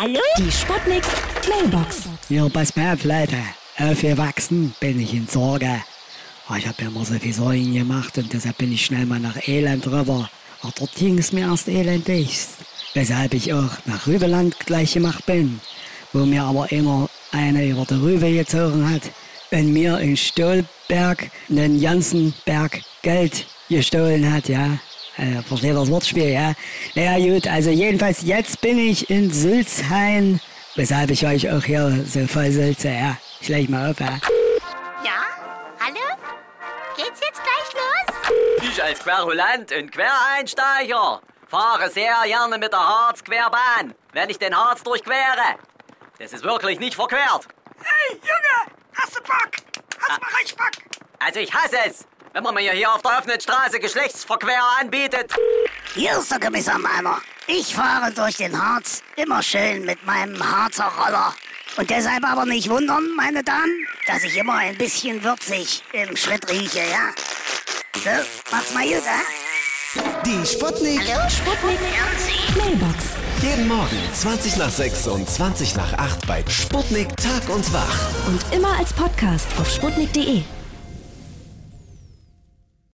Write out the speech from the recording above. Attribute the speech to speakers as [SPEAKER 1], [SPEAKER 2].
[SPEAKER 1] Hallo?
[SPEAKER 2] Die Sputnik Mailbox.
[SPEAKER 3] Ja, pass mal auf, Leute. Aufgewachsen bin ich in Sorge. Oh, Ich habe immer so viel Sorgen gemacht und deshalb bin ich schnell mal nach Elend rüber. Aber dort ging es mir erst elendigst. Weshalb ich auch nach Rübeland gleich gemacht bin. Wo mir aber immer eine über die Rübe gezogen hat und mir in Stolberg einen ganzen Berg Geld gestohlen hat, ja. Äh, versteht das Wortspiel, ja? Naja, gut, also jedenfalls jetzt bin ich in Sülzhain, weshalb ich euch auch hier so voll sülze, ja. Ich leg mal auf, ja.
[SPEAKER 1] Ja? Hallo? Geht's jetzt gleich los?
[SPEAKER 4] Ich als Querulant und Quereinsteiger fahre sehr gerne mit der Harz-Querbahn, wenn ich den Harz durchquere. Das ist wirklich nicht verquert.
[SPEAKER 5] Hey, Junge, hast du Bock? Hast du mal richtig Bock?
[SPEAKER 4] Also ich hasse es, wenn man mir hier auf der offenen Straße Geschlechtsverquer anbietet.
[SPEAKER 6] Hier ist der Kommissar Meiner. Ich fahre durch den Harz immer schön mit meinem Harzer Roller. Und deshalb aber nicht wundern, meine Damen, dass ich immer ein bisschen würzig im Schritt rieche, ja? So, macht's mal gut, ja?
[SPEAKER 7] Die Sputnik.
[SPEAKER 2] Sputnik Mailbox.
[SPEAKER 7] Jeden Morgen 20 nach 6 und 20 nach 8 bei Sputnik Tag und Wach.
[SPEAKER 2] Und immer als Podcast auf sputnik.de.